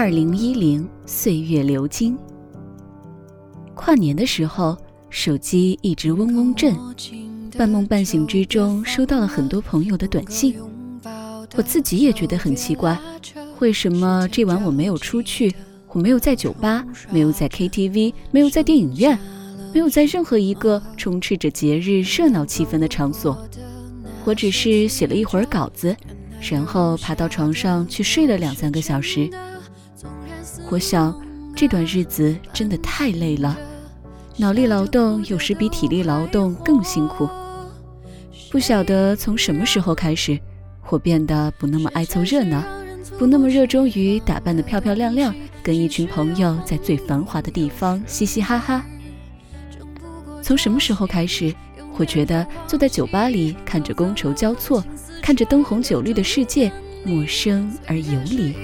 二零一零，岁月流金。跨年的时候，手机一直嗡嗡震，半梦半醒之中，收到了很多朋友的短信。我自己也觉得很奇怪，为什么这晚我没有出去？我没有在酒吧，没有在 KTV，没有在电影院，没有在任何一个充斥着节日热闹气氛的场所。我只是写了一会儿稿子，然后爬到床上去睡了两三个小时。我想，这段日子真的太累了，脑力劳动有时比体力劳动更辛苦。不晓得从什么时候开始，我变得不那么爱凑热闹，不那么热衷于打扮得漂漂亮亮，跟一群朋友在最繁华的地方嘻嘻哈哈。从什么时候开始，我觉得坐在酒吧里，看着觥筹交错，看着灯红酒绿的世界，陌生而游离。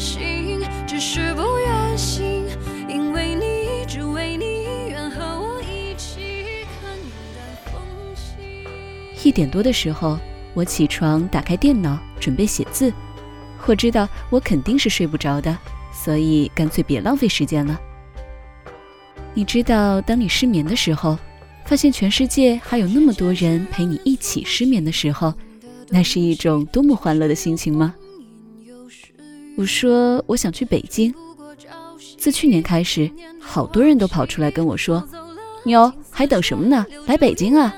心，只是不愿醒，因为你只为你愿和我一起看淡风轻。一点多的时候，我起床，打开电脑，准备写字。我知道我肯定是睡不着的，所以干脆别浪费时间了。你知道，当你失眠的时候，发现全世界还有那么多人陪你一起失眠的时候，那是一种多么欢乐的心情吗？我说我想去北京。自去年开始，好多人都跑出来跟我说：“妞，还等什么呢？来北京啊！”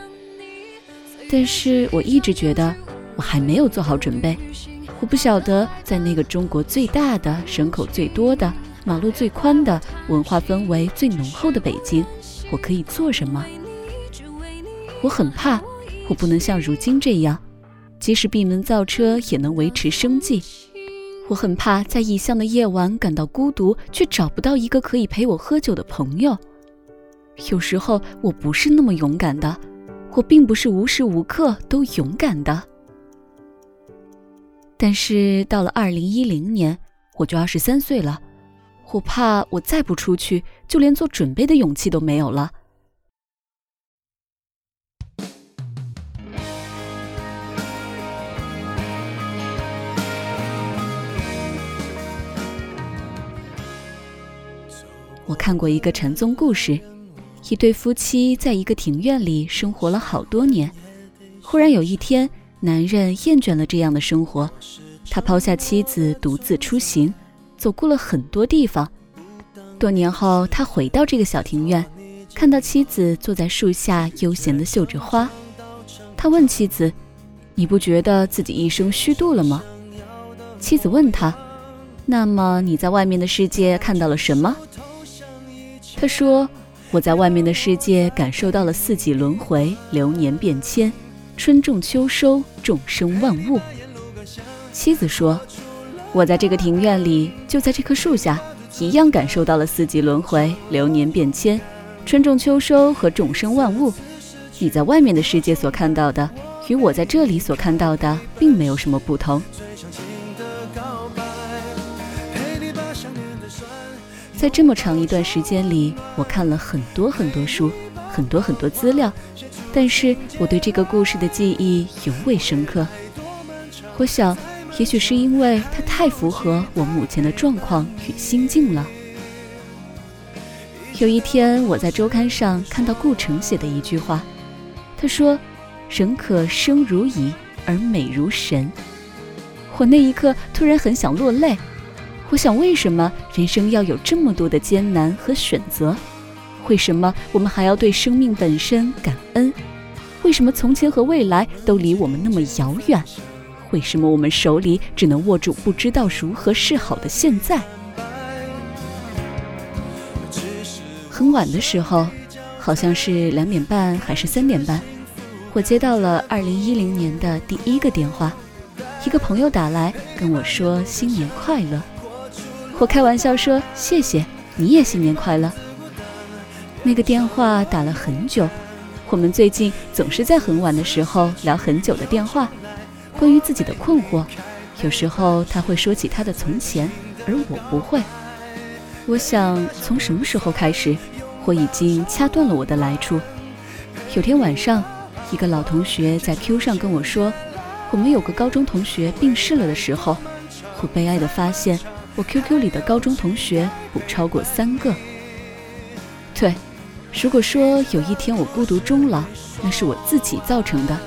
但是我一直觉得我还没有做好准备。我不晓得在那个中国最大的、人口最多的、马路最宽的、文化氛围最浓厚的北京，我可以做什么。我很怕，我不能像如今这样，即使闭门造车也能维持生计。我很怕在异乡的夜晚感到孤独，却找不到一个可以陪我喝酒的朋友。有时候我不是那么勇敢的，我并不是无时无刻都勇敢的。但是到了二零一零年，我就二十三岁了，我怕我再不出去，就连做准备的勇气都没有了。我看过一个禅宗故事，一对夫妻在一个庭院里生活了好多年。忽然有一天，男人厌倦了这样的生活，他抛下妻子，独自出行，走过了很多地方。多年后，他回到这个小庭院，看到妻子坐在树下悠闲地绣着花。他问妻子：“你不觉得自己一生虚度了吗？”妻子问他：“那么你在外面的世界看到了什么？”他说：“我在外面的世界感受到了四季轮回、流年变迁、春种秋收、众生万物。”妻子说：“我在这个庭院里，就在这棵树下，一样感受到了四季轮回、流年变迁、春种秋收和众生万物。你在外面的世界所看到的，与我在这里所看到的，并没有什么不同。”在这么长一段时间里，我看了很多很多书，很多很多资料，但是我对这个故事的记忆尤为深刻。我想，也许是因为它太符合我目前的状况与心境了。有一天，我在周刊上看到顾城写的一句话，他说：“人可生如蚁，而美如神。”我那一刻突然很想落泪。我想，为什么人生要有这么多的艰难和选择？为什么我们还要对生命本身感恩？为什么从前和未来都离我们那么遥远？为什么我们手里只能握住不知道如何是好的现在？很晚的时候，好像是两点半还是三点半，我接到了二零一零年的第一个电话，一个朋友打来跟我说新年快乐。我开玩笑说：“谢谢，你也新年快乐。”那个电话打了很久，我们最近总是在很晚的时候聊很久的电话，关于自己的困惑。有时候他会说起他的从前，而我不会。我想，从什么时候开始，我已经掐断了我的来处。有天晚上，一个老同学在 Q 上跟我说，我们有个高中同学病逝了的时候，我悲哀地发现，我 QQ 里的高中同学不超过三个。对，如果说有一天我孤独终老，那是我自己造成的，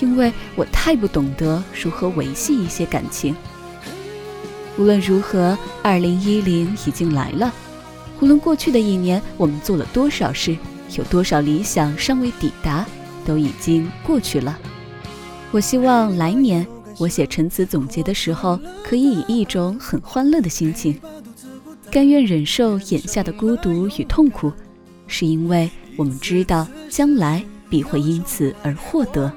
因为我太不懂得如何维系一些感情。无论如何，二零一零已经来了。无论过去的一年我们做了多少事，有多少理想尚未抵达。都已经过去了。我希望来年我写陈词总结的时候，可以以一种很欢乐的心情，甘愿忍受眼下的孤独与痛苦，是因为我们知道将来必会因此而获得。